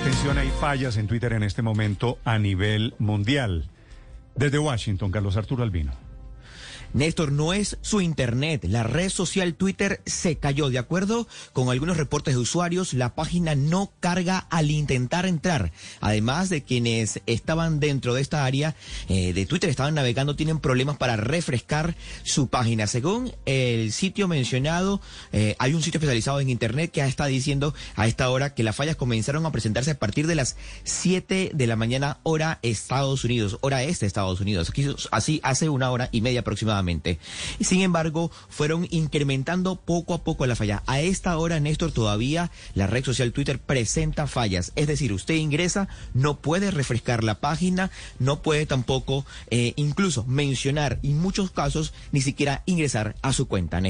Atención, hay fallas en Twitter en este momento a nivel mundial. Desde Washington, Carlos Arturo Albino. Néstor, no es su Internet. La red social Twitter se cayó. De acuerdo con algunos reportes de usuarios, la página no carga al intentar entrar. Además de quienes estaban dentro de esta área eh, de Twitter, estaban navegando, tienen problemas para refrescar su página. Según el sitio mencionado, eh, hay un sitio especializado en Internet que está diciendo a esta hora que las fallas comenzaron a presentarse a partir de las 7 de la mañana, hora Estados Unidos, hora este Estados Unidos. Así hace una hora y media aproximadamente. Sin embargo, fueron incrementando poco a poco la falla. A esta hora, Néstor, todavía la red social Twitter presenta fallas. Es decir, usted ingresa, no puede refrescar la página, no puede tampoco eh, incluso mencionar, en muchos casos, ni siquiera ingresar a su cuenta, Néstor.